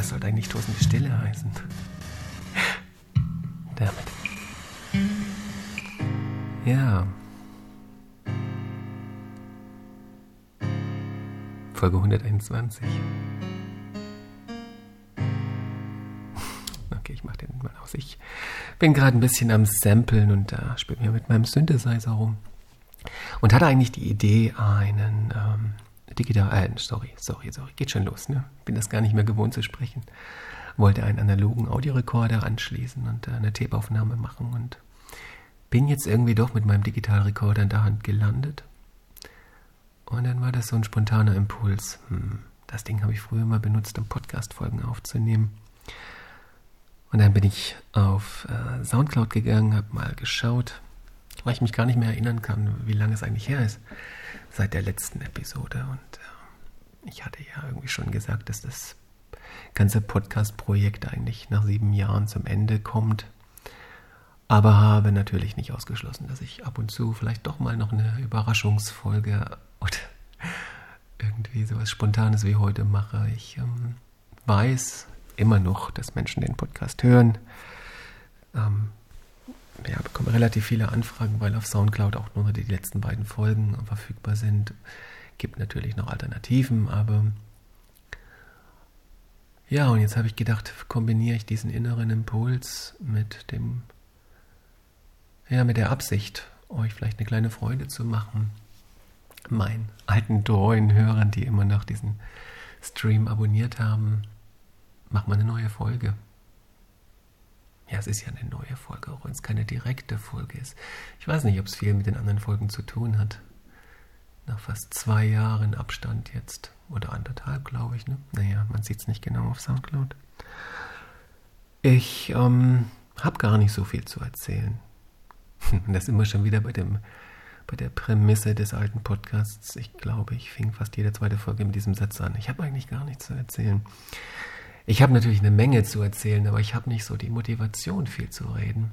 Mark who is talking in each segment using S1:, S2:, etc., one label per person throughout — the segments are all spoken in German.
S1: Es sollte eigentlich tosende Stille heißen. Damit. Ja. Folge 121. Okay, ich mach den mal aus. Ich bin gerade ein bisschen am Samplen und da äh, spiele mir mit meinem Synthesizer rum. Und hatte eigentlich die Idee, einen ähm, digital, äh, sorry, sorry, sorry, geht schon los, ne? Bin das gar nicht mehr gewohnt zu sprechen. Wollte einen analogen Audiorekorder anschließen und äh, eine Tapeaufnahme machen und bin jetzt irgendwie doch mit meinem Digitalrekorder in der Hand gelandet. Und dann war das so ein spontaner Impuls. Hm, das Ding habe ich früher mal benutzt, um Podcast-Folgen aufzunehmen. Und dann bin ich auf äh, Soundcloud gegangen, habe mal geschaut, weil ich mich gar nicht mehr erinnern kann, wie lange es eigentlich her ist, seit der letzten Episode. Und äh, ich hatte ja irgendwie schon gesagt, dass das ganze Podcast-Projekt eigentlich nach sieben Jahren zum Ende kommt. Aber habe natürlich nicht ausgeschlossen, dass ich ab und zu vielleicht doch mal noch eine Überraschungsfolge oder irgendwie sowas Spontanes wie heute mache. Ich ähm, weiß, immer noch, dass Menschen den Podcast hören. Ähm, ja, bekomme relativ viele Anfragen, weil auf Soundcloud auch nur die letzten beiden Folgen verfügbar sind. Gibt natürlich noch Alternativen, aber ja, und jetzt habe ich gedacht, kombiniere ich diesen inneren Impuls mit dem, ja, mit der Absicht, euch vielleicht eine kleine Freude zu machen. Meinen alten treuen Hörern, die immer noch diesen Stream abonniert haben, mach mal eine neue Folge. Ja, es ist ja eine neue Folge, auch wenn es keine direkte Folge ist. Ich weiß nicht, ob es viel mit den anderen Folgen zu tun hat. Nach fast zwei Jahren Abstand jetzt. Oder anderthalb, glaube ich. Ne? Naja, man sieht es nicht genau auf Soundcloud. Ich ähm, habe gar nicht so viel zu erzählen. das immer schon wieder bei, dem, bei der Prämisse des alten Podcasts. Ich glaube, ich fing fast jede zweite Folge mit diesem Satz an. Ich habe eigentlich gar nichts zu erzählen. Ich habe natürlich eine Menge zu erzählen, aber ich habe nicht so die Motivation, viel zu reden.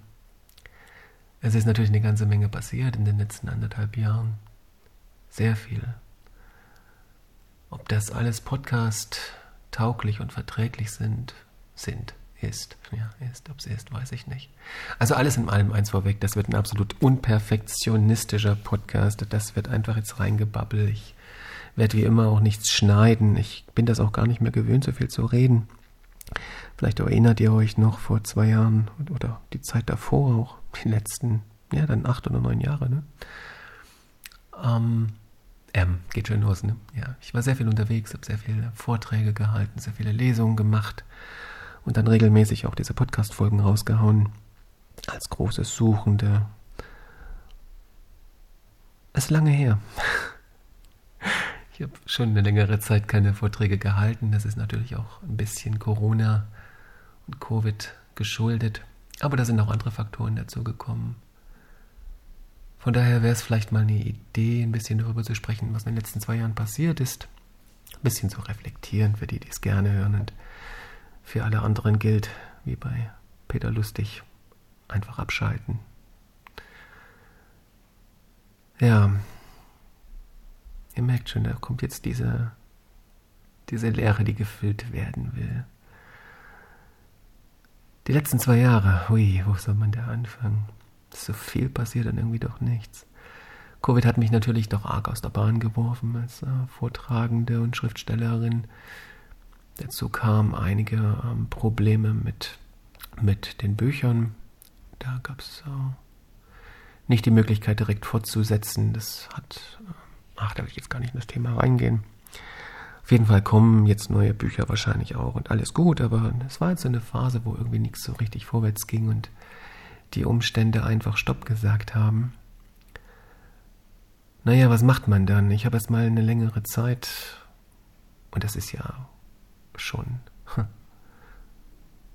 S1: Es ist natürlich eine ganze Menge passiert in den letzten anderthalb Jahren. Sehr viel. Ob das alles Podcast tauglich und verträglich sind, sind, ist, ja, ist, ob es ist, weiß ich nicht. Also alles in allem eins vorweg, das wird ein absolut unperfektionistischer Podcast, das wird einfach jetzt reingebabbelt. Ich werde wie immer auch nichts schneiden. Ich bin das auch gar nicht mehr gewöhnt, so viel zu reden. Vielleicht erinnert ihr euch noch vor zwei Jahren oder die Zeit davor auch, die letzten, ja, dann acht oder neun Jahre, ne? Ähm, ähm, geht schön los, ne? Ja, ich war sehr viel unterwegs, habe sehr viele Vorträge gehalten, sehr viele Lesungen gemacht und dann regelmäßig auch diese Podcast-Folgen rausgehauen. Als großes Suchende. Ist lange her. Ich habe schon eine längere Zeit keine Vorträge gehalten. Das ist natürlich auch ein bisschen Corona und Covid geschuldet. Aber da sind auch andere Faktoren dazu gekommen. Von daher wäre es vielleicht mal eine Idee, ein bisschen darüber zu sprechen, was in den letzten zwei Jahren passiert ist. Ein bisschen zu reflektieren für die, die es gerne hören. Und für alle anderen gilt, wie bei Peter Lustig, einfach abschalten. Ja, Ihr merkt schon, da kommt jetzt diese, diese Leere, die gefüllt werden will. Die letzten zwei Jahre, hui, wo soll man da anfangen? So viel passiert und irgendwie doch nichts. Covid hat mich natürlich doch arg aus der Bahn geworfen als äh, Vortragende und Schriftstellerin. Dazu kamen einige ähm, Probleme mit, mit den Büchern. Da gab es äh, nicht die Möglichkeit, direkt fortzusetzen. Das hat äh, Ach, da will ich jetzt gar nicht in das Thema reingehen. Auf jeden Fall kommen jetzt neue Bücher wahrscheinlich auch und alles gut, aber es war jetzt so eine Phase, wo irgendwie nichts so richtig vorwärts ging und die Umstände einfach Stopp gesagt haben. Naja, was macht man dann? Ich habe erst mal eine längere Zeit, und das ist ja schon,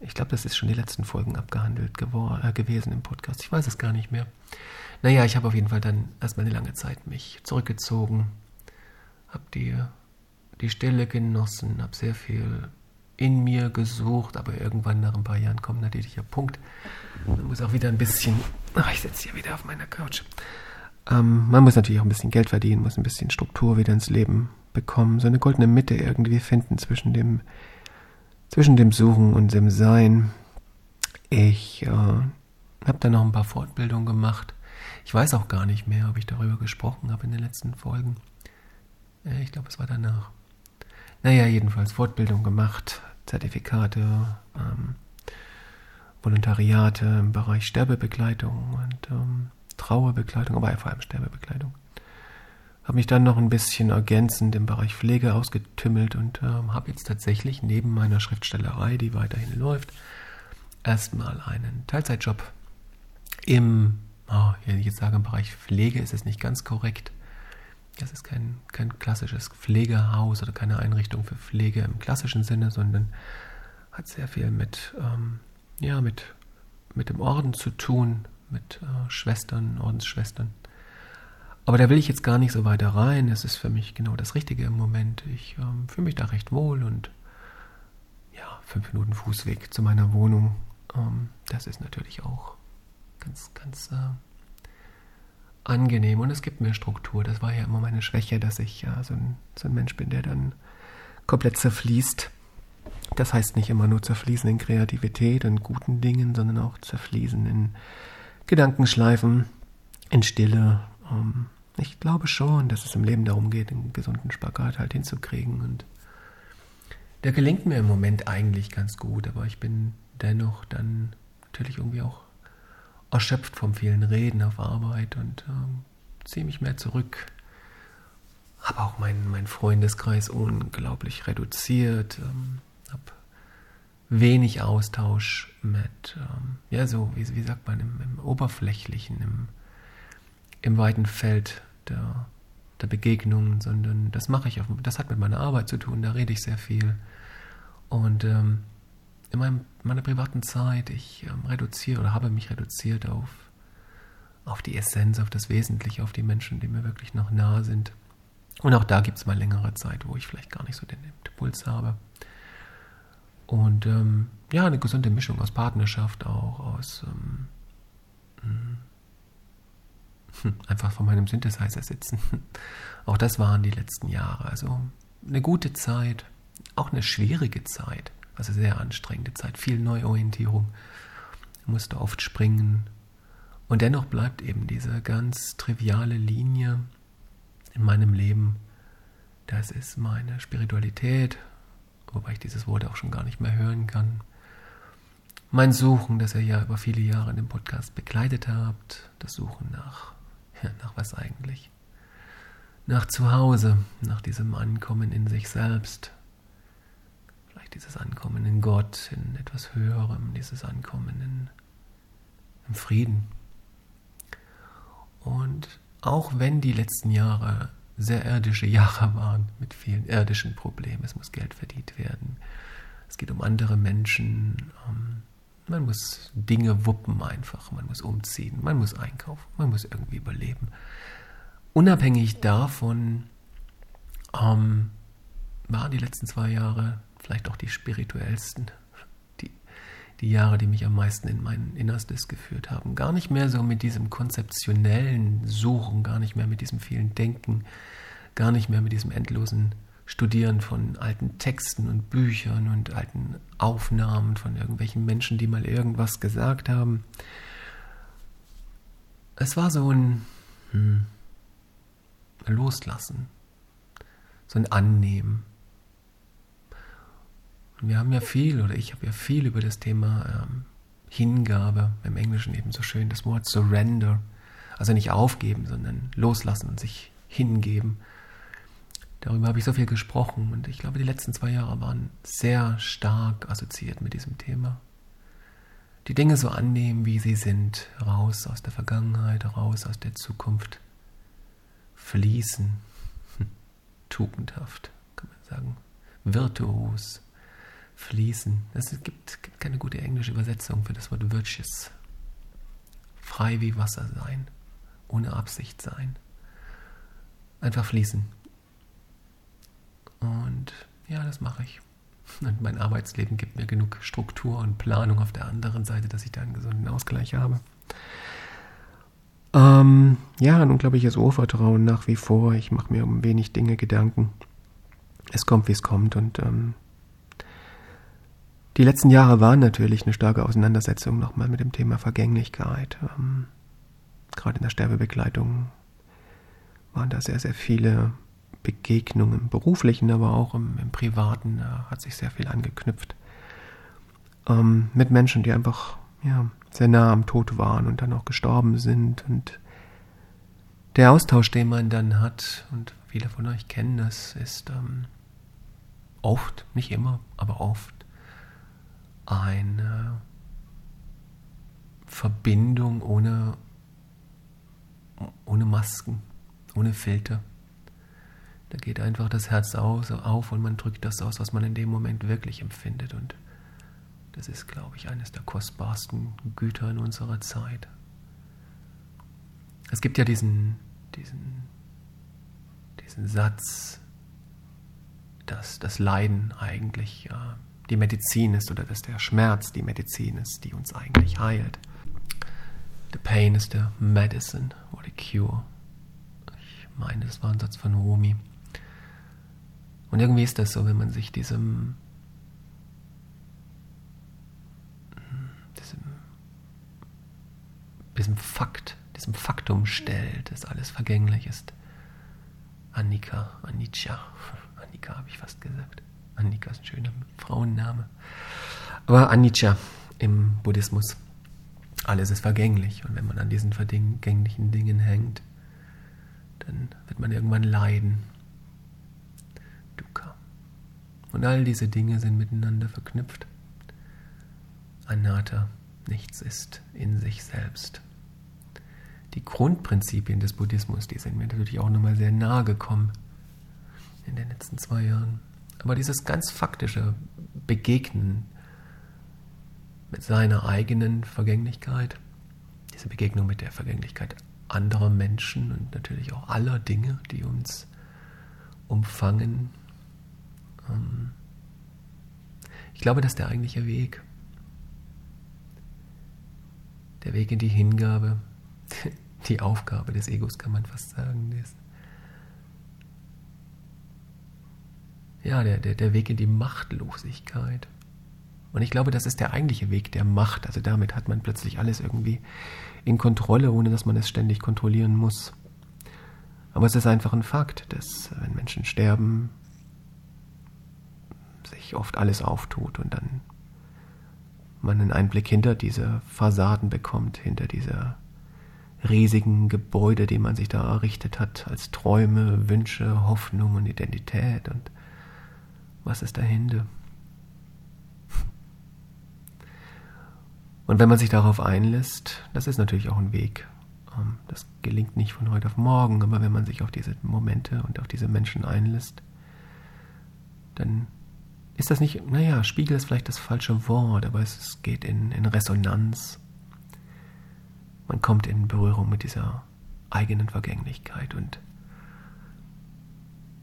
S1: ich glaube, das ist schon die letzten Folgen abgehandelt äh, gewesen im Podcast. Ich weiß es gar nicht mehr. Naja, ich habe auf jeden Fall dann erstmal eine lange Zeit mich zurückgezogen, habe die, die Stille genossen, habe sehr viel in mir gesucht, aber irgendwann nach ein paar Jahren kommt natürlich der Punkt, man muss auch wieder ein bisschen, ach, ich sitze hier wieder auf meiner Couch, ähm, man muss natürlich auch ein bisschen Geld verdienen, muss ein bisschen Struktur wieder ins Leben bekommen, so eine goldene Mitte irgendwie finden zwischen dem zwischen dem Suchen und dem Sein. Ich äh, habe dann noch ein paar Fortbildungen gemacht. Ich weiß auch gar nicht mehr, ob ich darüber gesprochen habe in den letzten Folgen. Äh, ich glaube, es war danach. Naja, jedenfalls Fortbildung gemacht, Zertifikate, ähm, Volontariate im Bereich Sterbebegleitung und ähm, Trauerbegleitung, aber vor allem Sterbebegleitung. Habe mich dann noch ein bisschen ergänzend im Bereich Pflege ausgetümmelt und ähm, habe jetzt tatsächlich neben meiner Schriftstellerei, die weiterhin läuft, erstmal einen Teilzeitjob im, oh, wenn ich jetzt sage im Bereich Pflege, ist es nicht ganz korrekt. Das ist kein, kein klassisches Pflegehaus oder keine Einrichtung für Pflege im klassischen Sinne, sondern hat sehr viel mit, ähm, ja, mit, mit dem Orden zu tun, mit äh, Schwestern, Ordensschwestern. Aber da will ich jetzt gar nicht so weiter rein. Es ist für mich genau das Richtige im Moment. Ich ähm, fühle mich da recht wohl und ja, fünf Minuten Fußweg zu meiner Wohnung. Ähm, das ist natürlich auch ganz, ganz äh, angenehm und es gibt mir Struktur. Das war ja immer meine Schwäche, dass ich ja so ein, so ein Mensch bin, der dann komplett zerfließt. Das heißt nicht immer nur zerfließen in Kreativität und guten Dingen, sondern auch zerfließen in Gedankenschleifen, in Stille. Ähm, ich glaube schon, dass es im Leben darum geht, einen gesunden Spagat halt hinzukriegen. Und der gelingt mir im Moment eigentlich ganz gut, aber ich bin dennoch dann natürlich irgendwie auch erschöpft vom vielen Reden auf Arbeit und ähm, ziehe mich mehr zurück. Habe auch meinen mein Freundeskreis unglaublich reduziert, ähm, habe wenig Austausch mit, ähm, ja, so, wie, wie sagt man, im, im Oberflächlichen, im, im weiten Feld der, der Begegnungen, sondern das mache ich auf, das hat mit meiner Arbeit zu tun, da rede ich sehr viel. Und ähm, in meinem, meiner privaten Zeit, ich ähm, reduziere oder habe mich reduziert auf, auf die Essenz, auf das Wesentliche, auf die Menschen, die mir wirklich noch nahe sind. Und auch da gibt es mal längere Zeit, wo ich vielleicht gar nicht so den Impuls habe. Und ähm, ja, eine gesunde Mischung aus Partnerschaft, auch aus ähm, hm, einfach von meinem Synthesizer sitzen. Auch das waren die letzten Jahre. Also eine gute Zeit, auch eine schwierige Zeit. Also sehr anstrengende Zeit, viel Neuorientierung. Musste oft springen. Und dennoch bleibt eben diese ganz triviale Linie in meinem Leben. Das ist meine Spiritualität, wobei ich dieses Wort auch schon gar nicht mehr hören kann. Mein Suchen, das ihr ja über viele Jahre in dem Podcast begleitet habt, das Suchen nach, ja, nach was eigentlich? Nach Zuhause, nach diesem Ankommen in sich selbst, dieses Ankommen in Gott, in etwas Höherem, dieses Ankommen in, im Frieden. Und auch wenn die letzten Jahre sehr irdische Jahre waren, mit vielen irdischen Problemen, es muss Geld verdient werden, es geht um andere Menschen, um, man muss Dinge wuppen einfach, man muss umziehen, man muss einkaufen, man muss irgendwie überleben. Unabhängig davon ähm, waren die letzten zwei Jahre vielleicht auch die spirituellsten, die, die Jahre, die mich am meisten in mein Innerstes geführt haben. Gar nicht mehr so mit diesem konzeptionellen Suchen, gar nicht mehr mit diesem vielen Denken, gar nicht mehr mit diesem endlosen Studieren von alten Texten und Büchern und alten Aufnahmen von irgendwelchen Menschen, die mal irgendwas gesagt haben. Es war so ein hm, Loslassen, so ein Annehmen. Wir haben ja viel, oder ich habe ja viel über das Thema ähm, Hingabe, im Englischen eben so schön das Wort Surrender, also nicht aufgeben, sondern loslassen und sich hingeben. Darüber habe ich so viel gesprochen und ich glaube, die letzten zwei Jahre waren sehr stark assoziiert mit diesem Thema. Die Dinge so annehmen, wie sie sind, raus aus der Vergangenheit, raus aus der Zukunft, fließen, tugendhaft, kann man sagen, virtuos, fließen. Es gibt, gibt keine gute englische Übersetzung für das Wort virtuous. Frei wie Wasser sein, ohne Absicht sein. Einfach fließen. Und ja, das mache ich. Und mein Arbeitsleben gibt mir genug Struktur und Planung auf der anderen Seite, dass ich da einen gesunden Ausgleich habe. Ähm, ja, ein unglaubliches Urvertrauen nach wie vor. Ich mache mir um wenig Dinge Gedanken. Es kommt, wie es kommt und ähm, Die letzten Jahre waren natürlich eine starke Auseinandersetzung nochmal mit dem Thema Vergänglichkeit. Ähm, gerade in der Sterbebegleitung waren da sehr, sehr viele Begegnungen, im beruflichen, aber auch im, im privaten, da hat sich sehr viel angeknüpft. Ähm, mit Menschen, die einfach ja, sehr nah am Tod waren und dann auch gestorben sind. Und der Austausch, den man dann hat, und viele von euch kennen das, ist ähm, oft, nicht immer, aber oft eine Verbindung ohne, ohne Masken, ohne Filter. Da geht einfach das Herz aus, auf und man drückt das aus, was man in dem Moment wirklich empfindet. Und das ist, glaube ich, eines der kostbarsten Güter in unserer Zeit. Es gibt ja diesen, diesen, diesen Satz, dass das Leiden eigentlich ja, die Medizin ist oder dass der Schmerz die Medizin ist, die uns eigentlich heilt. The pain is the medicine or the cure. Ich meine, das war ein Satz von Rumi. Und irgendwie ist das so, wenn man sich diesem, diesem, diesem Fakt, diesem Faktum stellt, dass alles vergänglich ist. Annika, Anicca, Annika habe ich fast gesagt. Annika ist ein schöner Frauenname. Aber Anicca im Buddhismus. Alles ist vergänglich. Und wenn man an diesen vergänglichen Dingen hängt, dann wird man irgendwann leiden. Dukkha. Und all diese Dinge sind miteinander verknüpft. Anatta, nichts ist in sich selbst. Die Grundprinzipien des Buddhismus, die sind mir natürlich auch nochmal sehr nahe gekommen in den letzten zwei Jahren. Aber dieses ganz faktische Begegnen mit seiner eigenen Vergänglichkeit, diese Begegnung mit der Vergänglichkeit anderer Menschen und natürlich auch aller Dinge, die uns umfangen. Ähm, ich glaube, das ist der eigentliche Weg. Der Weg in die Hingabe, die Aufgabe des Egos, kann man fast sagen, ist ja, der, der, der Weg in die Machtlosigkeit. Und ich glaube, das ist der eigentliche Weg der Macht. Also damit hat man plötzlich alles irgendwie in Kontrolle, ohne dass man es ständig kontrollieren muss. Aber es ist einfach ein Fakt, dass wenn Menschen sterben, sich oft alles auftut und dann man einen Einblick hinter diese Fassaden bekommt, hinter dieser riesigen Gebäude, die man sich da errichtet hat, als Träume, Wünsche, Hoffnung und Identität und was ist dahinter? Und wenn man sich darauf einlässt, das ist natürlich auch ein Weg. Ähm, das gelingt nicht von heute auf morgen, aber wenn man sich auf diese Momente und auf diese Menschen einlässt, dann ist das nicht, naja, Spiegel ist vielleicht das falsche Wort, aber es geht in, in Resonanz. Man kommt in Berührung mit dieser eigenen Vergänglichkeit und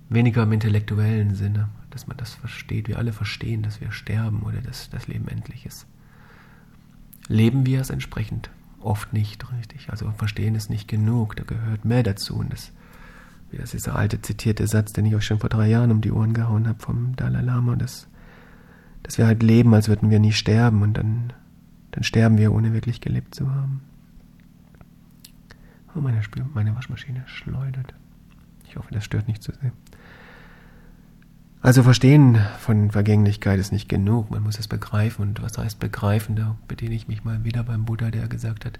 S1: weniger im intellektuellen Sinne, dass man das versteht. Wir alle verstehen, dass wir sterben oder dass das Leben endlich ist. Leben wir es entsprechend? Oft nicht, richtig. Also verstehen ist nicht genug, da gehört mehr dazu. Und das, das ist dieser alte zitierte Satz, den ich euch schon vor drei Jahren um die Ohren gehauen habe vom Dalai Lama, dass, dass wir halt leben, als würden wir nie sterben und dann, dann sterben wir, ohne wirklich gelebt zu haben. Oh, meine, Spül meine Waschmaschine schleudert. Ich hoffe, das stört nicht zu sehr. Also Verstehen von Vergänglichkeit ist nicht genug, man muss es begreifen. Und was heißt begreifen? Da bediene ich mich mal wieder beim Buddha, der gesagt hat,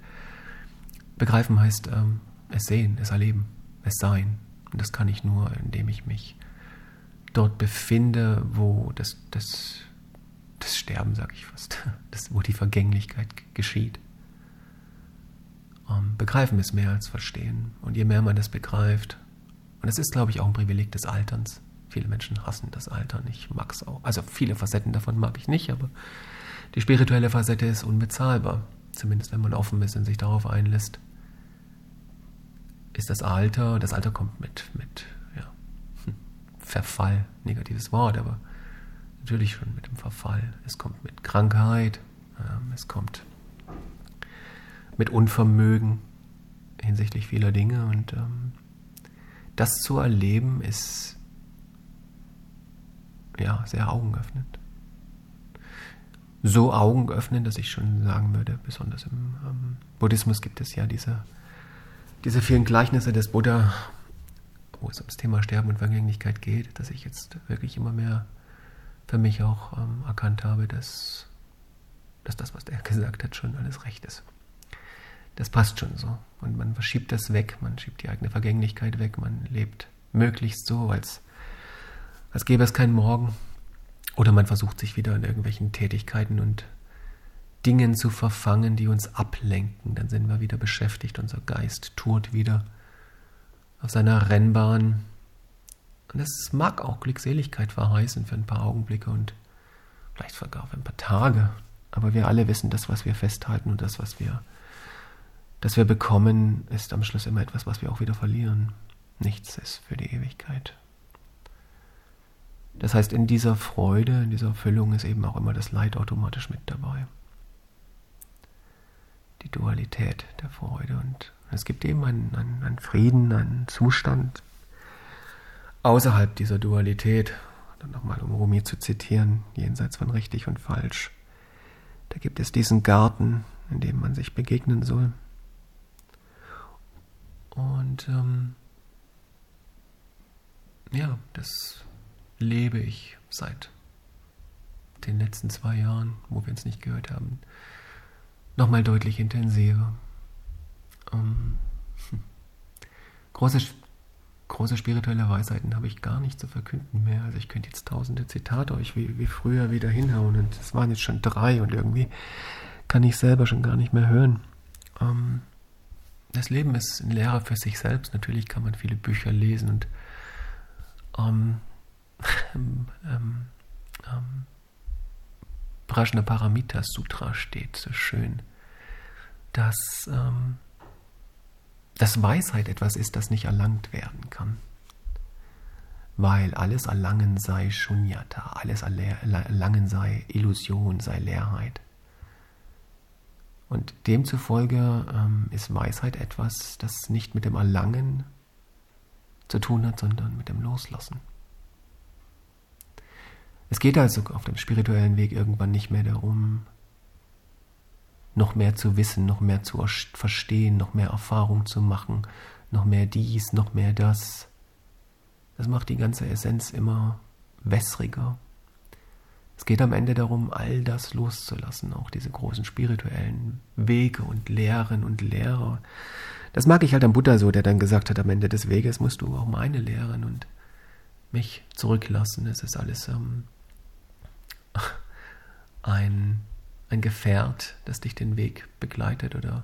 S1: begreifen heißt ähm, es sehen, es erleben, es sein. Und das kann ich nur, indem ich mich dort befinde, wo das, das, das Sterben, sage ich fast, das, wo die Vergänglichkeit geschieht. Ähm, begreifen ist mehr als verstehen. Und je mehr man das begreift, und das ist, glaube ich, auch ein Privileg des Alterns, Viele Menschen hassen das Alter nicht. Ich mag es auch. Also viele Facetten davon mag ich nicht, aber die spirituelle Facette ist unbezahlbar. Zumindest wenn man offen ist und sich darauf einlässt. Ist das Alter, das Alter kommt mit, mit ja, hm, Verfall, negatives Wort, aber natürlich schon mit dem Verfall. Es kommt mit Krankheit, es kommt mit Unvermögen hinsichtlich vieler Dinge und ähm, das zu erleben ist ja, sehr Augen öffnet. so Augen öffnen, dass ich schon sagen würde, besonders im ähm, Buddhismus gibt es ja diese, diese vielen Gleichnisse des Buddha, wo es ums Thema Sterben und Vergänglichkeit geht, dass ich jetzt wirklich immer mehr für mich auch ähm, erkannt habe, dass, dass das, was der gesagt hat, schon alles recht ist. Das passt schon so. Und man verschiebt das weg, man schiebt die eigene Vergänglichkeit weg, man lebt möglichst so, als, als gäbe es keinen Morgen. Oder man versucht sich wieder in irgendwelchen Tätigkeiten und Dingen zu verfangen, die uns ablenken. Dann sind wir wieder beschäftigt, unser Geist tourt wieder auf seiner Rennbahn. Und es mag auch Glückseligkeit verheißen für ein paar Augenblicke und vielleicht sogar für ein paar Tage. Aber wir alle wissen, das, was wir festhalten und das, was wir, das wir bekommen, ist am Schluss immer etwas, was wir auch wieder verlieren. Nichts ist für die Ewigkeit. Das heißt, in dieser Freude, in dieser Erfüllung ist eben auch immer das Leid automatisch mit dabei. Die Dualität der Freude. Und es gibt eben einen, einen, einen Frieden, einen Zustand außerhalb dieser Dualität. Dann nochmal, um Rumi zu zitieren, jenseits von richtig und falsch. Da gibt es diesen Garten, in dem man sich begegnen soll. Und ähm, ja, das lebe ich seit den letzten zwei Jahren, wo wir uns nicht gehört haben, nochmal deutlich intensiver. Ähm, hm. große, große spirituelle Weisheiten habe ich gar nicht zu verkünden mehr. Also ich könnte jetzt tausende Zitate euch wie, wie früher wieder hinhauen und es waren jetzt schon drei und irgendwie kann ich selber schon gar nicht mehr hören. Ähm, das Leben ist ein Lehrer für sich selbst. Natürlich kann man viele Bücher lesen und ähm, ähm, ähm, Prajnaparamita Sutra steht so schön, dass, ähm, dass Weisheit etwas ist, das nicht erlangt werden kann. Weil alles Erlangen sei Shunyata, alles Erlangen sei Illusion, sei Leerheit. Und demzufolge ähm, ist Weisheit etwas, das nicht mit dem Erlangen zu tun hat, sondern mit dem Loslassen. Es geht also auf dem spirituellen Weg irgendwann nicht mehr darum, noch mehr zu wissen, noch mehr zu verstehen, noch mehr Erfahrung zu machen, noch mehr dies, noch mehr das. Das macht die ganze Essenz immer wässriger. Es geht am Ende darum, all das loszulassen, auch diese großen spirituellen Wege und Lehren und Lehrer. Das mag ich halt am Buddha so, der dann gesagt hat, am Ende des Weges musst du auch meine Lehren und mich zurücklassen. Es ist alles ähm, ein, ein Gefährt, das dich den Weg begleitet oder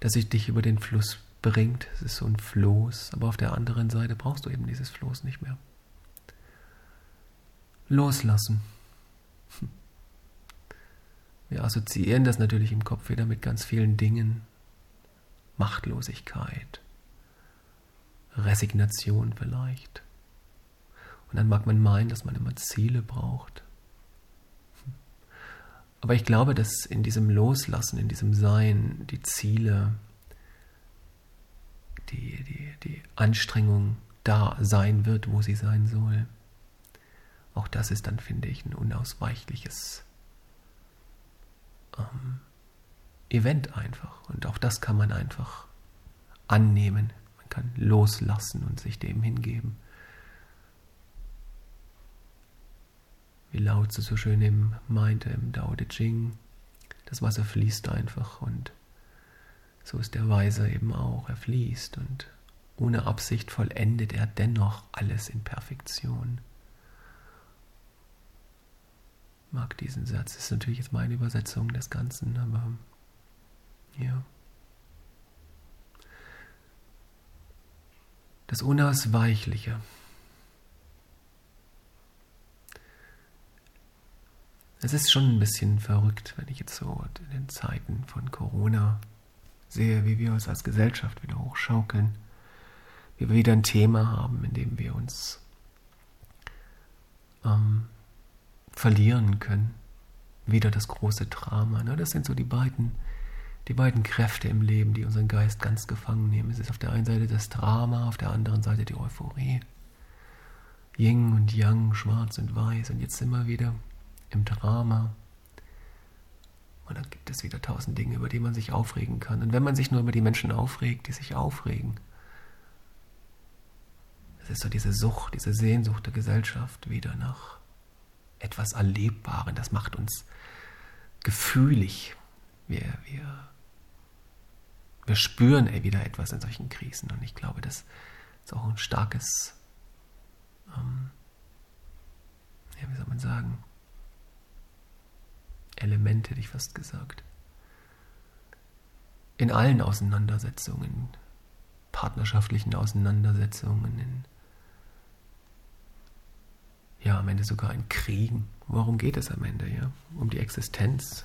S1: das dich über den Fluss bringt. Es ist so ein Floß, aber auf der anderen Seite brauchst du eben dieses Floß nicht mehr. Loslassen. Wir assoziieren das natürlich im Kopf wieder mit ganz vielen Dingen. Machtlosigkeit, Resignation vielleicht. Und dann mag man meinen, dass man immer Ziele braucht. Aber ich glaube, dass in diesem Loslassen, in diesem Sein, die Ziele, die, die, die Anstrengung da sein wird, wo sie sein soll. Auch das ist dann, finde ich, ein unausweichliches ähm, Event einfach. Und auch das kann man einfach annehmen. Man kann loslassen und sich dem hingeben. Wie Lao Tzu so schön eben meinte im Dao De Ching, das Wasser fließt einfach und so ist der Weise eben auch. Er fließt und ohne Absicht vollendet er dennoch alles in Perfektion. Ich mag diesen Satz. Das ist natürlich jetzt meine Übersetzung des Ganzen, aber ja. Das Unausweichliche. Es ist schon ein bisschen verrückt, wenn ich jetzt so in den Zeiten von Corona sehe, wie wir uns als Gesellschaft wieder hochschaukeln, wie wir wieder ein Thema haben, in dem wir uns ähm, verlieren können. Wieder das große Drama. Ne? Das sind so die beiden, die beiden Kräfte im Leben, die unseren Geist ganz gefangen nehmen. Es ist auf der einen Seite das Drama, auf der anderen Seite die Euphorie. Yin und Yang, schwarz und weiß. Und jetzt wir wieder im Drama. Und dann gibt es wieder tausend Dinge, über die man sich aufregen kann. Und wenn man sich nur über die Menschen aufregt, die sich aufregen, das ist so diese Sucht, diese Sehnsucht der Gesellschaft wieder nach etwas Erlebbaren. Das macht uns gefühlig. Wir, wir, wir spüren wieder etwas in solchen Krisen. Und ich glaube, das ist auch ein starkes, ähm, ja, wie soll man sagen, Element, hätte ich fast gesagt. In allen Auseinandersetzungen, partnerschaftlichen Auseinandersetzungen, in, ja, am Ende sogar in Kriegen. Worum geht es am Ende, ja? Um die Existenz,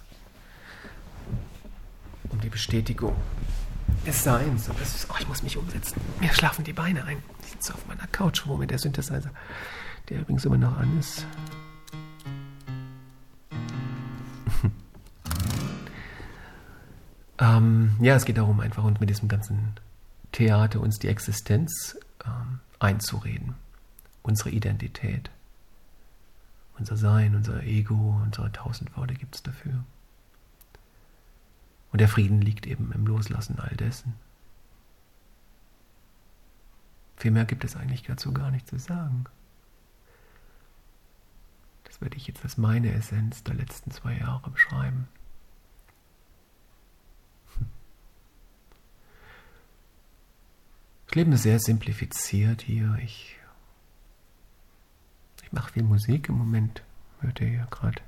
S1: um die Bestätigung des Seins. Ist, oh, ich muss mich umsetzen. Mir schlafen die Beine ein. Ich sitze auf meiner Couch rum mit der Synthesizer, der übrigens immer noch an ist. Ähm, ja, es geht darum, einfach uns mit diesem ganzen Theater uns die Existenz ähm, einzureden. Unsere Identität. Unser Sein, unser Ego, unsere tausend Worte gibt es dafür. Und der Frieden liegt eben im Loslassen all dessen. Viel mehr gibt es eigentlich dazu gar nicht zu sagen. Das werde ich jetzt als meine Essenz der letzten zwei Jahre beschreiben. Das Leben ist sehr simplifiziert hier. Ich, ich mache viel Musik im Moment, hört ihr ja gerade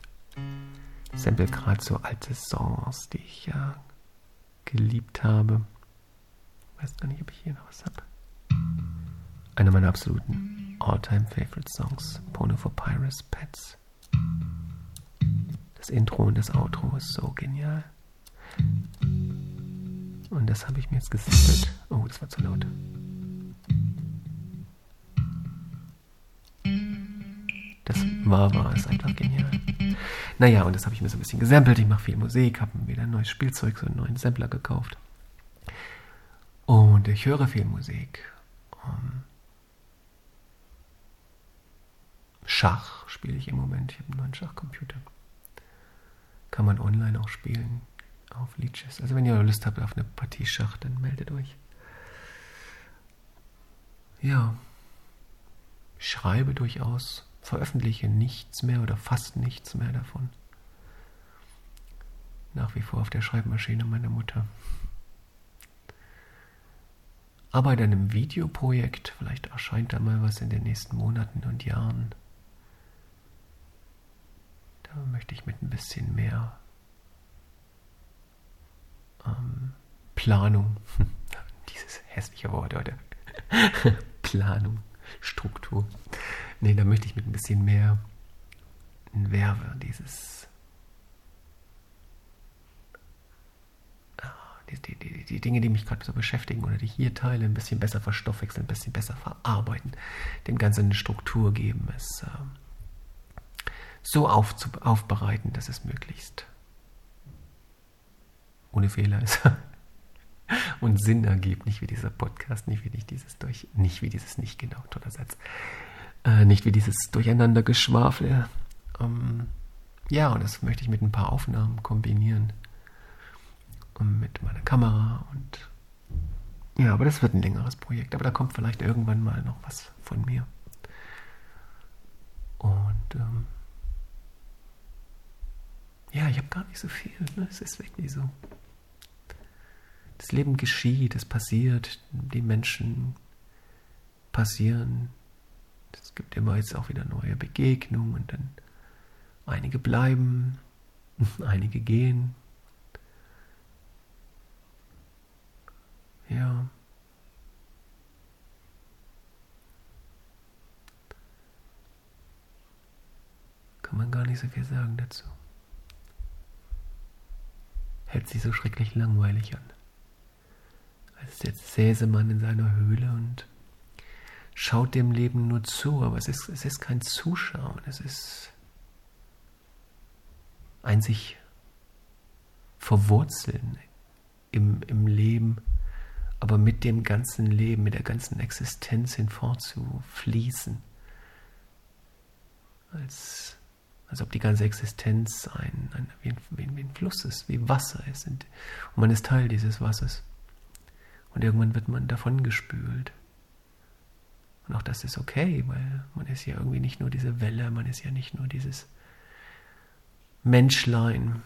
S1: sample gerade so alte Songs, die ich ja geliebt habe. Weiß gar nicht, ob ich hier noch was habe. Einer meiner absoluten all-time favorite Songs, Pono for Pirates Pets. Das Intro und das Outro ist so genial. Und das habe ich mir jetzt gesammelt. Oh, das war zu laut. Das war, war es einfach genial. Naja, und das habe ich mir so ein bisschen gesampelt. Ich mache viel Musik, habe mir wieder ein neues Spielzeug, so einen neuen Sampler gekauft. Und ich höre viel Musik. Um, Schach spiele ich im Moment. Ich habe einen neuen Schachcomputer. Kann man online auch spielen auf Leeches. Also wenn ihr Lust habt auf eine Partie Schach, dann meldet euch. Ja, schreibe durchaus veröffentliche nichts mehr oder fast nichts mehr davon. Nach wie vor auf der Schreibmaschine meiner Mutter. Arbeite an einem Videoprojekt, vielleicht erscheint da mal was in den nächsten Monaten und Jahren. Da möchte ich mit ein bisschen mehr ähm, Planung, dieses hässliche Wort heute, Planung, Struktur, Nee, da möchte ich mit ein bisschen mehr Werbe, dieses. Ah, die, die, die, Dinge, die mich gerade so beschäftigen oder die ich hier teile, ein bisschen besser verstoffwechseln, ein bisschen besser verarbeiten, dem Ganzen eine Struktur geben, es äh, so aufbereiten, dass es möglichst ohne Fehler ist und Sinn ergibt, nicht wie dieser Podcast, nicht wie nicht dieses durch, nicht wie dieses nicht genau, toller Satz. Äh, nicht wie dieses Durcheinandergeschwafel. Ähm, ja, und das möchte ich mit ein paar Aufnahmen kombinieren. Und mit meiner Kamera und ja, aber das wird ein längeres Projekt. Aber da kommt vielleicht irgendwann mal noch was von mir. Und ähm, ja, ich habe gar nicht so viel. Ne? Es ist wirklich so. Das Leben geschieht, es passiert, die Menschen passieren, es gibt immer jetzt auch wieder neue Begegnungen und dann einige bleiben, einige gehen. Ja. Kann man gar nicht so viel sagen dazu. Hält sich so schrecklich langweilig an. Als jetzt säße man in seiner Höhle und schaut dem Leben nur zu, aber es ist, es ist kein Zuschauen, es ist ein sich verwurzeln im, im Leben, aber mit dem ganzen Leben, mit der ganzen Existenz hinvorzufließen. Als, Als ob die ganze Existenz ein, ein, wie, ein, wie, ein, Fluss ist, wie Wasser ist. Und man ist Teil dieses Wassers. Und irgendwann wird man davon gespült. Und auch das ist okay, weil man ist ja irgendwie nicht nur diese Welle, man ist ja nicht nur dieses Menschlein,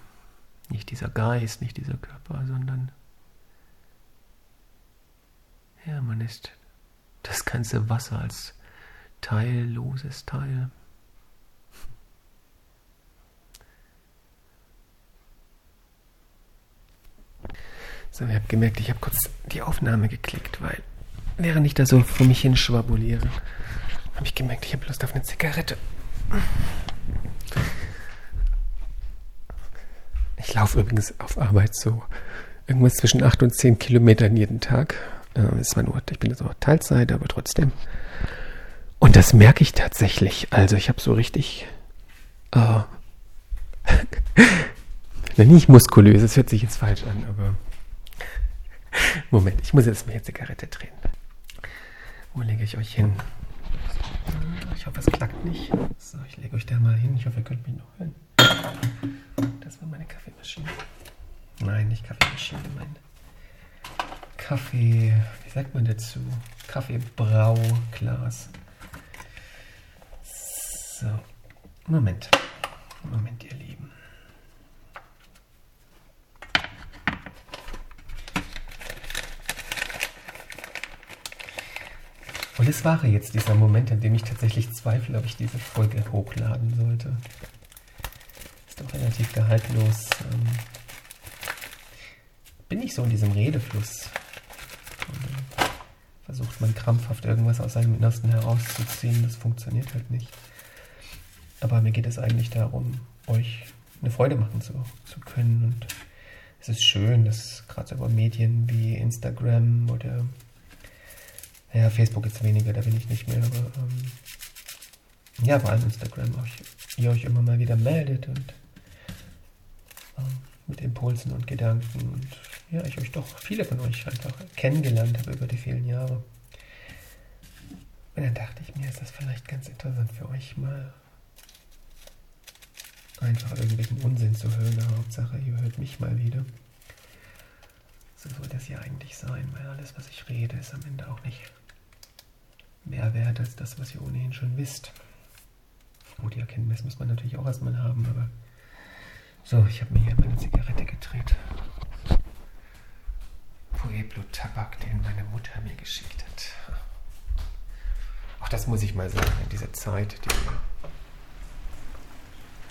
S1: nicht dieser Geist, nicht dieser Körper, sondern ja, man ist das ganze Wasser als teilloses Teil. So, ihr habt gemerkt, ich habe kurz die Aufnahme geklickt, weil während ich da so vor mich hin schwabuliere, habe ich gemerkt, ich habe Lust auf eine Zigarette. Ich laufe übrigens auf Arbeit so irgendwas zwischen 8 und 10 Kilometern jeden Tag. Äh, ist mein Ort. Ich bin jetzt auch Teilzeit, aber trotzdem. Und das merke ich tatsächlich. Also ich habe so richtig äh, nicht muskulös, das hört sich jetzt falsch an, aber Moment, ich muss jetzt mal eine Zigarette drehen. Wo lege ich euch hin? Ich hoffe, es klackt nicht. So, ich lege euch da mal hin. Ich hoffe, ihr könnt mich noch hören. Das war meine Kaffeemaschine. Nein, nicht Kaffeemaschine, mein Kaffee, wie sagt man dazu? Kaffeebrauglas. So, Moment. Moment, ihr Lieben. Und es war jetzt dieser Moment, in dem ich tatsächlich zweifle, ob ich diese Folge hochladen sollte. Ist doch relativ gehaltlos. Ähm, bin ich so in diesem Redefluss. Versucht man krampfhaft irgendwas aus seinem Innersten herauszuziehen. Das funktioniert halt nicht. Aber mir geht es eigentlich darum, euch eine Freude machen zu, zu können. Und es ist schön, dass gerade so über Medien wie Instagram oder ja, Facebook jetzt weniger, da bin ich nicht mehr, aber ähm, ja, vor allem Instagram, euch, ihr euch immer mal wieder meldet und ähm, mit Impulsen und Gedanken und ja, ich euch doch viele von euch einfach kennengelernt habe über die vielen Jahre. Und dann dachte ich mir, ist das vielleicht ganz interessant für euch mal einfach irgendwelchen Unsinn zu hören. Aber Hauptsache, ihr hört mich mal wieder. So soll das ja eigentlich sein, weil alles, was ich rede, ist am Ende auch nicht mehr wert als das, was ihr ohnehin schon wisst. Oh, die Erkenntnis muss man natürlich auch erstmal haben, aber so, ich habe mir hier meine Zigarette gedreht. Pueblo Tabak, den meine Mutter mir geschickt hat. Auch das muss ich mal sagen, in dieser Zeit, die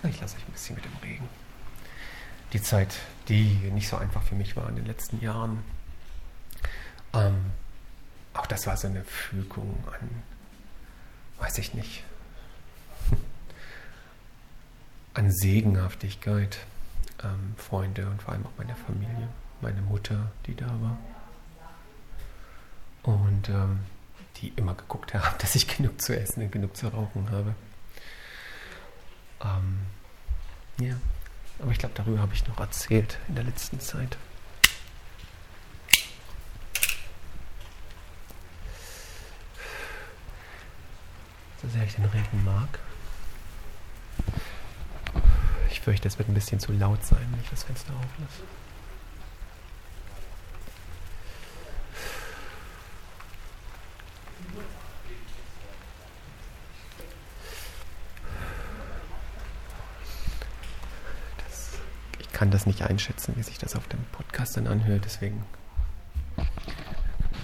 S1: ich lasse euch ein bisschen mit dem Regen. Die Zeit, die nicht so einfach für mich war in den letzten Jahren. Ähm, auch das war so eine Fügung an, weiß ich nicht, an Segenhaftigkeit. Ähm, Freunde und vor allem auch meine Familie, meine Mutter, die da war. Und ähm, die immer geguckt haben, dass ich genug zu essen und genug zu rauchen habe. Ähm, ja, aber ich glaube, darüber habe ich noch erzählt in der letzten Zeit. So sehr ich den Regen mag. Ich fürchte, es wird ein bisschen zu laut sein, wenn ich das Fenster auflasse. Ich kann das nicht einschätzen, wie sich das auf dem Podcast dann anhört, deswegen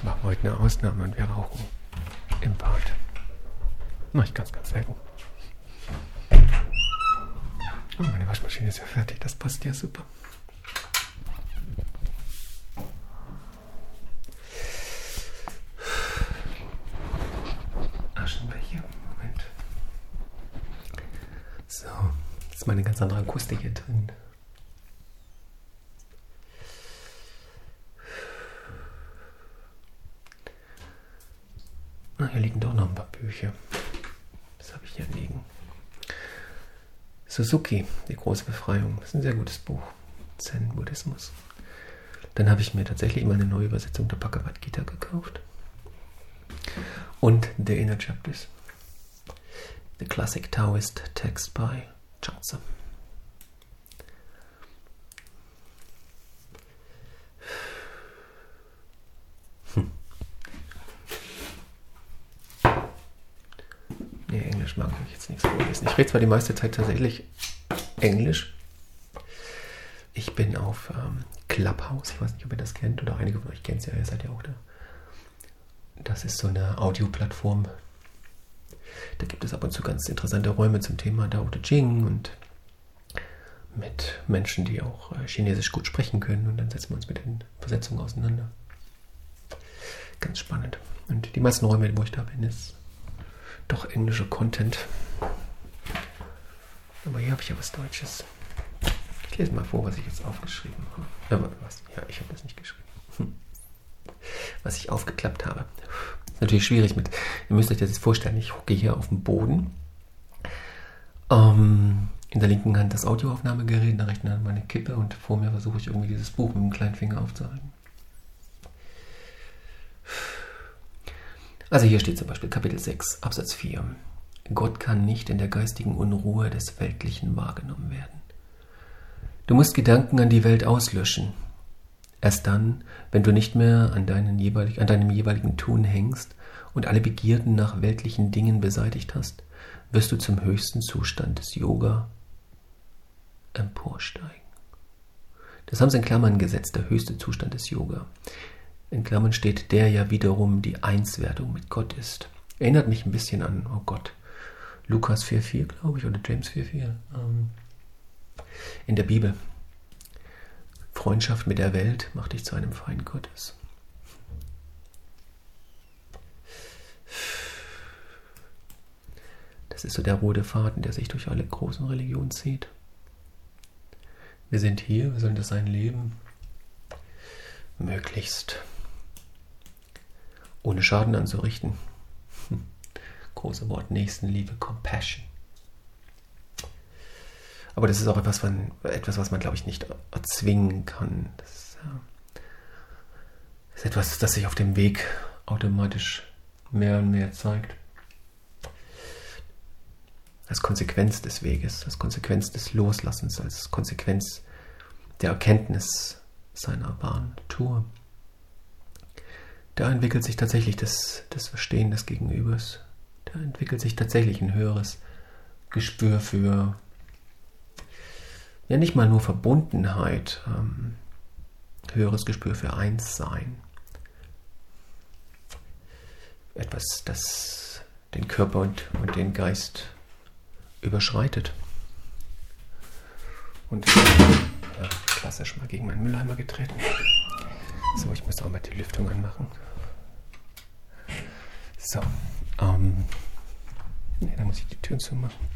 S1: machen wir heute eine Ausnahme und wir rauchen im Bad. Mach ich ganz, ganz selten. Oh, meine Waschmaschine ist ja fertig. Das passt ja super. Aschenbecher. Moment. So, jetzt ist meine ganz andere Akustik hier drin. Ah, hier liegen doch noch ein paar Bücher habe ich hier liegen? Suzuki, die große Befreiung. Das ist ein sehr gutes Buch. Zen-Buddhismus. Dann habe ich mir tatsächlich immer eine neue Übersetzung der Bhagavad Gita gekauft. Und The Inner Chapters. The Classic Taoist Text by Chance. Hm. Englisch mag ich jetzt nicht so vorlesen. Ich rede zwar die meiste Zeit tatsächlich Englisch. Ich bin auf ähm, Clubhouse. Ich weiß nicht, ob ihr das kennt oder einige von euch kennt es ja, ihr seid ja auch da. Das ist so eine Audioplattform. Da gibt es ab und zu ganz interessante Räume zum Thema Dao De Jing und mit Menschen, die auch äh, Chinesisch gut sprechen können. Und dann setzen wir uns mit den Versetzungen auseinander. Ganz spannend. Und die meisten Räume, wo ich da bin, ist doch englischer Content. Aber hier habe ich ja was Deutsches. Ich lese mal vor, was ich jetzt aufgeschrieben habe. Aber was? Ja, ich habe das nicht geschrieben. Hm. Was ich aufgeklappt habe. Ist natürlich schwierig mit. Ihr müsst euch das jetzt vorstellen. Ich hocke hier auf dem Boden. Ähm, in der linken Hand das Audioaufnahmegerät, in der rechten Hand meine Kippe und vor mir versuche ich irgendwie dieses Buch mit dem kleinen Finger aufzuhalten. Also hier steht zum Beispiel Kapitel 6, Absatz 4. Gott kann nicht in der geistigen Unruhe des Weltlichen wahrgenommen werden. Du musst Gedanken an die Welt auslöschen. Erst dann, wenn du nicht mehr an, jeweilig, an deinem jeweiligen Tun hängst und alle Begierden nach weltlichen Dingen beseitigt hast, wirst du zum höchsten Zustand des Yoga emporsteigen. Das haben sie in Klammern gesetzt, der höchste Zustand des Yoga in Klammern steht, der ja wiederum die Einswertung mit Gott ist. Erinnert mich ein bisschen an, oh Gott, Lukas 4,4, glaube ich, oder James 4,4 ähm, in der Bibel. Freundschaft mit der Welt macht dich zu einem Feind Gottes. Das ist so der rote Faden, der sich durch alle großen Religionen zieht. Wir sind hier, wir sollen das sein Leben möglichst ohne Schaden anzurichten. Große Wort Nächstenliebe, Compassion. Aber das ist auch etwas, man, etwas was man, glaube ich, nicht erzwingen kann. Das ist etwas, das sich auf dem Weg automatisch mehr und mehr zeigt. Als Konsequenz des Weges, als Konsequenz des Loslassens, als Konsequenz der Erkenntnis seiner wahren Tour da entwickelt sich tatsächlich das, das Verstehen des Gegenübers. Da entwickelt sich tatsächlich ein höheres Gespür für, ja nicht mal nur Verbundenheit, ähm, höheres Gespür für Einssein. Etwas, das den Körper und, und den Geist überschreitet. Und ja, klassisch mal gegen meinen Mülleimer getreten. So, ich muss auch mal die Lüftung anmachen. So. Ähm. Ne, dann muss ich die Türen zumachen.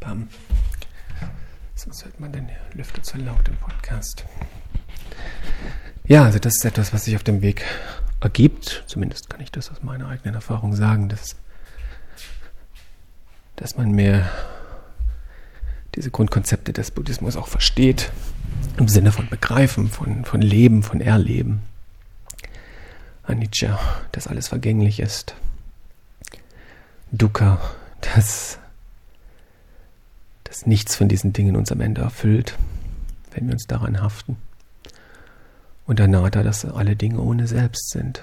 S1: Bam. Sonst hört man den Lüfter zu laut im Podcast. Ja, also das ist etwas, was sich auf dem Weg ergibt. Zumindest kann ich das aus meiner eigenen Erfahrung sagen, dass, dass man mehr diese Grundkonzepte des Buddhismus auch versteht. Im Sinne von Begreifen, von, von Leben, von Erleben. Anicca, dass alles vergänglich ist. Dukkha, dass, dass nichts von diesen Dingen uns am Ende erfüllt, wenn wir uns daran haften. Und Anatta, dass alle Dinge ohne Selbst sind.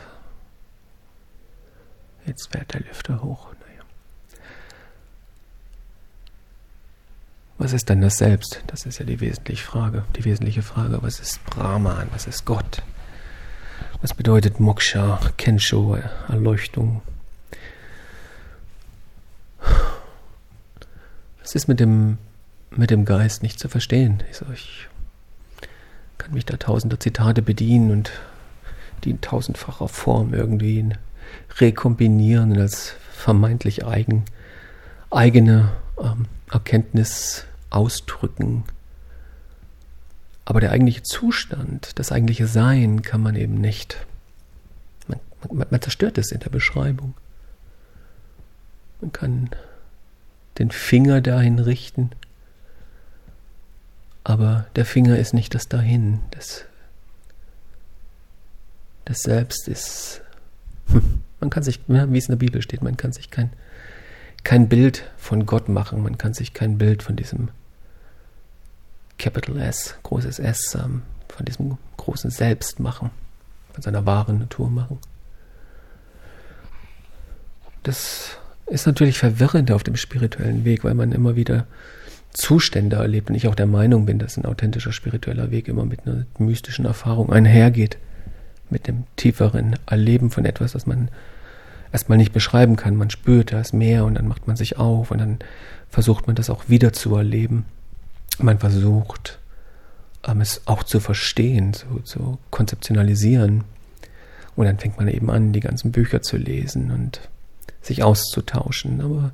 S1: Jetzt fährt der Lüfter hoch. Naja. Was ist dann das Selbst? Das ist ja die wesentliche Frage. Die wesentliche Frage, was ist Brahman? Was ist Gott? Was bedeutet Moksha, Kensho, Erleuchtung? Es ist mit dem, mit dem Geist nicht zu verstehen. Ich, so, ich kann mich da tausender Zitate bedienen und die in tausendfacher Form irgendwie rekombinieren und als vermeintlich eigen, eigene ähm, Erkenntnis ausdrücken. Aber der eigentliche Zustand, das eigentliche Sein kann man eben nicht. Man, man, man zerstört es in der Beschreibung. Man kann den Finger dahin richten, aber der Finger ist nicht das Dahin. Das, das Selbst ist. Man kann sich, wie es in der Bibel steht, man kann sich kein, kein Bild von Gott machen, man kann sich kein Bild von diesem Capital S, großes S, ähm, von diesem großen Selbst machen, von seiner wahren Natur machen. Das ist natürlich verwirrend auf dem spirituellen Weg, weil man immer wieder Zustände erlebt und ich auch der Meinung bin, dass ein authentischer spiritueller Weg immer mit einer mystischen Erfahrung einhergeht, mit dem tieferen Erleben von etwas, das man erstmal nicht beschreiben kann. Man spürt, da ist mehr und dann macht man sich auf und dann versucht man das auch wieder zu erleben. Man versucht, ähm, es auch zu verstehen, zu, zu konzeptionalisieren. Und dann fängt man eben an, die ganzen Bücher zu lesen und sich auszutauschen. Aber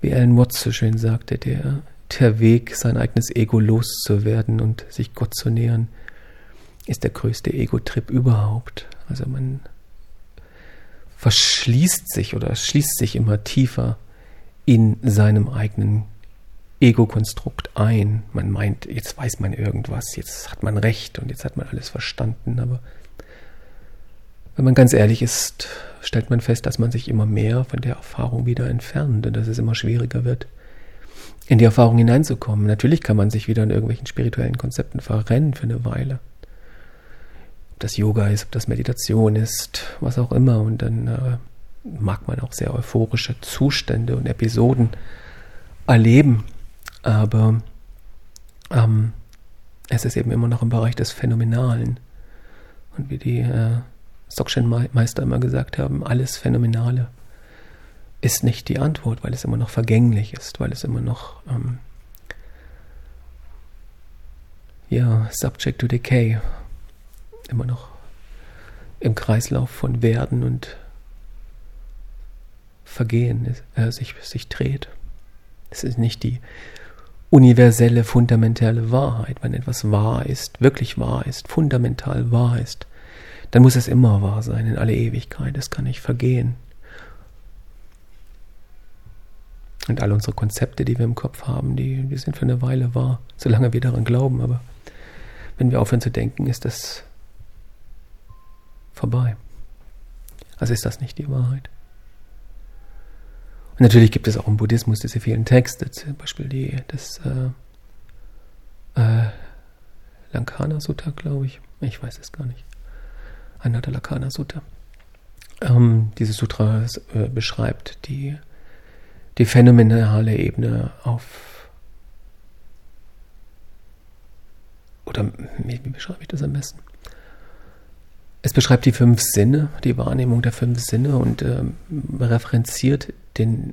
S1: wie Alan Watts so schön sagte, der, der Weg, sein eigenes Ego loszuwerden und sich Gott zu nähern, ist der größte Ego-Trip überhaupt. Also man verschließt sich oder schließt sich immer tiefer in seinem eigenen Ego-Konstrukt ein. Man meint, jetzt weiß man irgendwas, jetzt hat man Recht und jetzt hat man alles verstanden, aber wenn man ganz ehrlich ist, stellt man fest, dass man sich immer mehr von der Erfahrung wieder entfernt und dass es immer schwieriger wird, in die Erfahrung hineinzukommen. Natürlich kann man sich wieder in irgendwelchen spirituellen Konzepten verrennen für eine Weile. Das Yoga ist, ob das Meditation ist, was auch immer. Und dann äh, mag man auch sehr euphorische Zustände und Episoden erleben. Aber ähm, es ist eben immer noch im Bereich des Phänomenalen. Und wie die äh, Stockchen-Meister immer gesagt haben, alles Phänomenale ist nicht die Antwort, weil es immer noch vergänglich ist, weil es immer noch ähm, ja, subject to decay, immer noch im Kreislauf von Werden und Vergehen äh, sich, sich dreht. Es ist nicht die universelle, fundamentale Wahrheit. Wenn etwas wahr ist, wirklich wahr ist, fundamental wahr ist, dann muss es immer wahr sein, in alle Ewigkeit. Es kann nicht vergehen. Und all unsere Konzepte, die wir im Kopf haben, die, die sind für eine Weile wahr, solange wir daran glauben. Aber wenn wir aufhören zu denken, ist das vorbei. Also ist das nicht die Wahrheit. Und natürlich gibt es auch im Buddhismus diese vielen Texte, zum Beispiel die, das äh, äh, Lankana Sutta, glaube ich. Ich weiß es gar nicht. Anatta Lakana Sutta. Ähm, dieses Sutra äh, beschreibt die, die phänomenale Ebene auf. Oder wie beschreibe ich das am besten? Es beschreibt die fünf Sinne, die Wahrnehmung der fünf Sinne und ähm, referenziert den,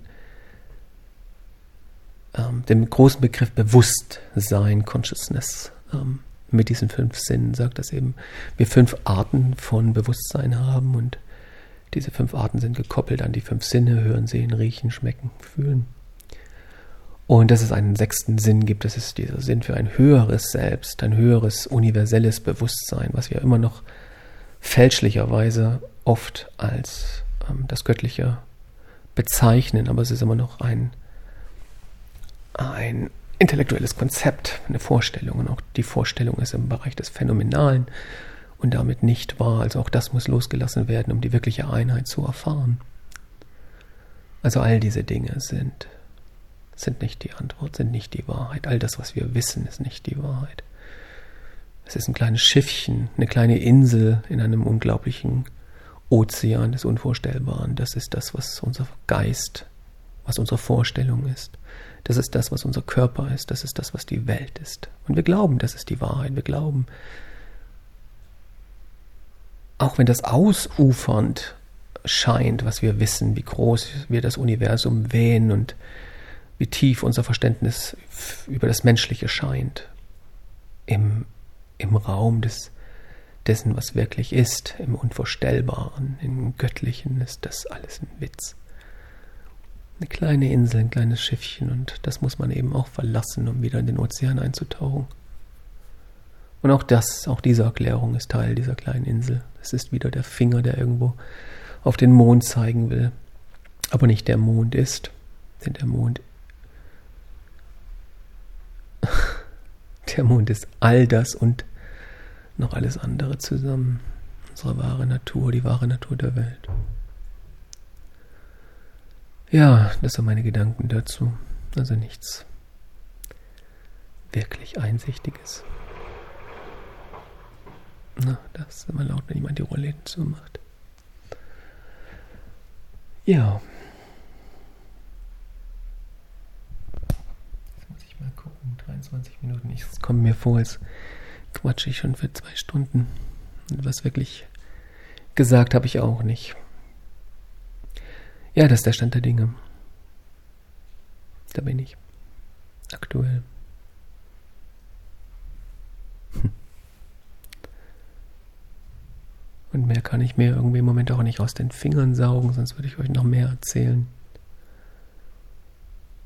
S1: ähm, den großen Begriff Bewusstsein, Consciousness. Ähm, mit diesen fünf Sinnen sagt, dass eben wir fünf Arten von Bewusstsein haben und diese fünf Arten sind gekoppelt an die fünf Sinne, hören, sehen, riechen, schmecken, fühlen. Und dass es einen sechsten Sinn gibt, das ist dieser Sinn für ein höheres Selbst, ein höheres universelles Bewusstsein, was wir immer noch fälschlicherweise oft als ähm, das Göttliche bezeichnen, aber es ist immer noch ein, ein intellektuelles Konzept, eine Vorstellung. Und auch die Vorstellung ist im Bereich des Phänomenalen und damit nicht wahr. Also auch das muss losgelassen werden, um die wirkliche Einheit zu erfahren. Also all diese Dinge sind, sind nicht die Antwort, sind nicht die Wahrheit. All das, was wir wissen, ist nicht die Wahrheit. Es ist ein kleines Schiffchen, eine kleine Insel in einem unglaublichen Ozean des Unvorstellbaren. Das ist das, was unser Geist, was unsere Vorstellung ist. Das ist das, was unser Körper ist. Das ist das, was die Welt ist. Und wir glauben, das ist die Wahrheit. Wir glauben, auch wenn das ausufernd scheint, was wir wissen, wie groß wir das Universum wähnen und wie tief unser Verständnis über das Menschliche scheint, im, im Raum des, dessen, was wirklich ist, im Unvorstellbaren, im Göttlichen, ist das alles ein Witz eine kleine Insel, ein kleines Schiffchen und das muss man eben auch verlassen, um wieder in den Ozean einzutauchen. Und auch das, auch diese Erklärung ist Teil dieser kleinen Insel. Es ist wieder der Finger, der irgendwo auf den Mond zeigen will, aber nicht der Mond ist, denn der Mond der Mond ist all das und noch alles andere zusammen. Unsere wahre Natur, die wahre Natur der Welt. Ja, das sind meine Gedanken dazu. Also nichts wirklich Einsichtiges. Na, das ist immer laut, wenn jemand die Rollläden zumacht. Ja. Jetzt muss ich mal gucken. 23 Minuten. Es kommt mir vor, als quatsche ich schon für zwei Stunden. Und was wirklich gesagt habe ich auch nicht. Ja, das ist der Stand der Dinge. Da bin ich. Aktuell. Hm. Und mehr kann ich mir irgendwie im Moment auch nicht aus den Fingern saugen, sonst würde ich euch noch mehr erzählen.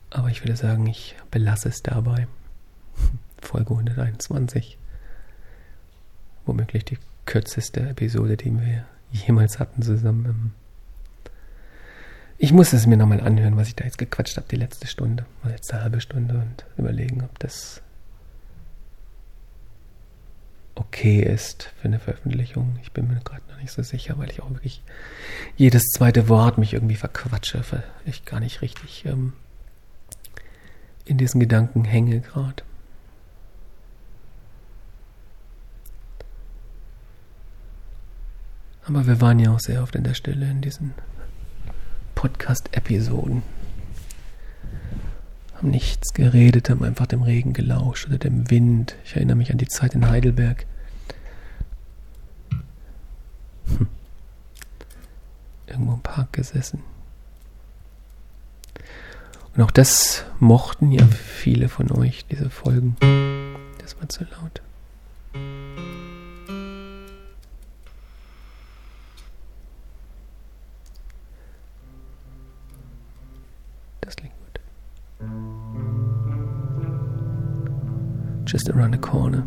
S1: Aber ich würde sagen, ich belasse es dabei. Folge 121. Womöglich die kürzeste Episode, die wir jemals hatten zusammen. Ich muss es mir nochmal anhören, was ich da jetzt gequatscht habe, die letzte Stunde, oder letzte halbe Stunde und überlegen, ob das okay ist für eine Veröffentlichung. Ich bin mir gerade noch nicht so sicher, weil ich auch wirklich jedes zweite Wort mich irgendwie verquatsche, weil ich gar nicht richtig ähm, in diesen Gedanken hänge gerade. Aber wir waren ja auch sehr oft in der Stille in diesen Podcast-Episoden. Haben nichts geredet, haben einfach dem Regen gelauscht oder dem Wind. Ich erinnere mich an die Zeit in Heidelberg. Hm. Irgendwo im Park gesessen. Und auch das mochten ja viele von euch, diese Folgen. Das war zu laut. Just around the corner.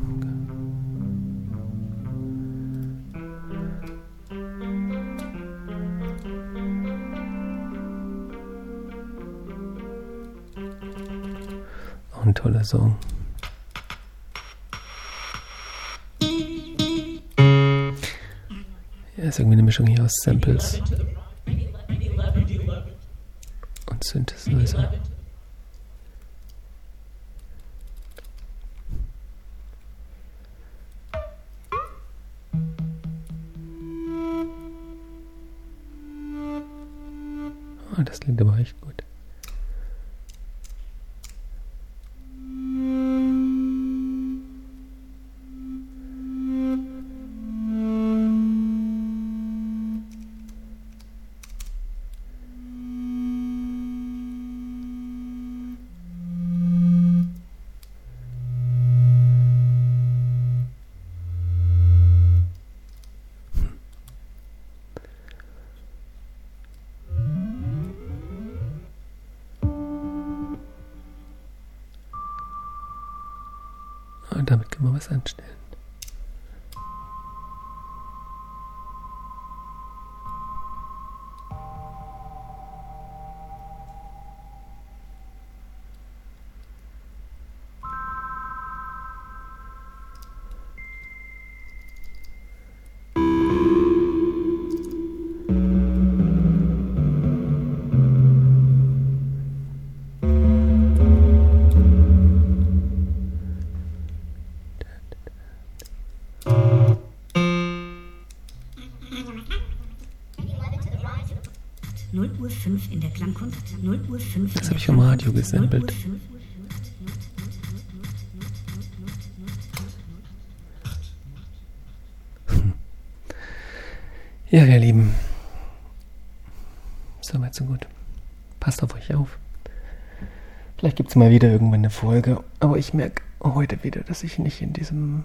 S1: Auch ein toller Song. Ja, ist irgendwie eine Mischung hier aus Samples und Synthesizer. Und damit können wir was anstellen. Das habe ich vom Radio gesampelt. Ja, ihr Lieben. Soweit so gut. Passt auf euch auf. Vielleicht gibt es mal wieder irgendwann eine Folge. Aber ich merke heute wieder, dass ich nicht in diesem,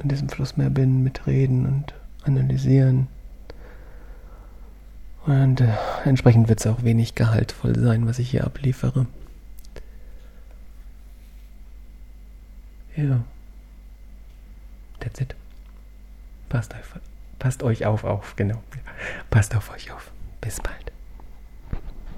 S1: in diesem Fluss mehr bin mit Reden und Analysieren. Und äh, entsprechend wird es auch wenig gehaltvoll sein, was ich hier abliefere. Ja. That's it. Passt, auf, passt euch auf, auf, genau. Passt auf euch auf. Bis bald.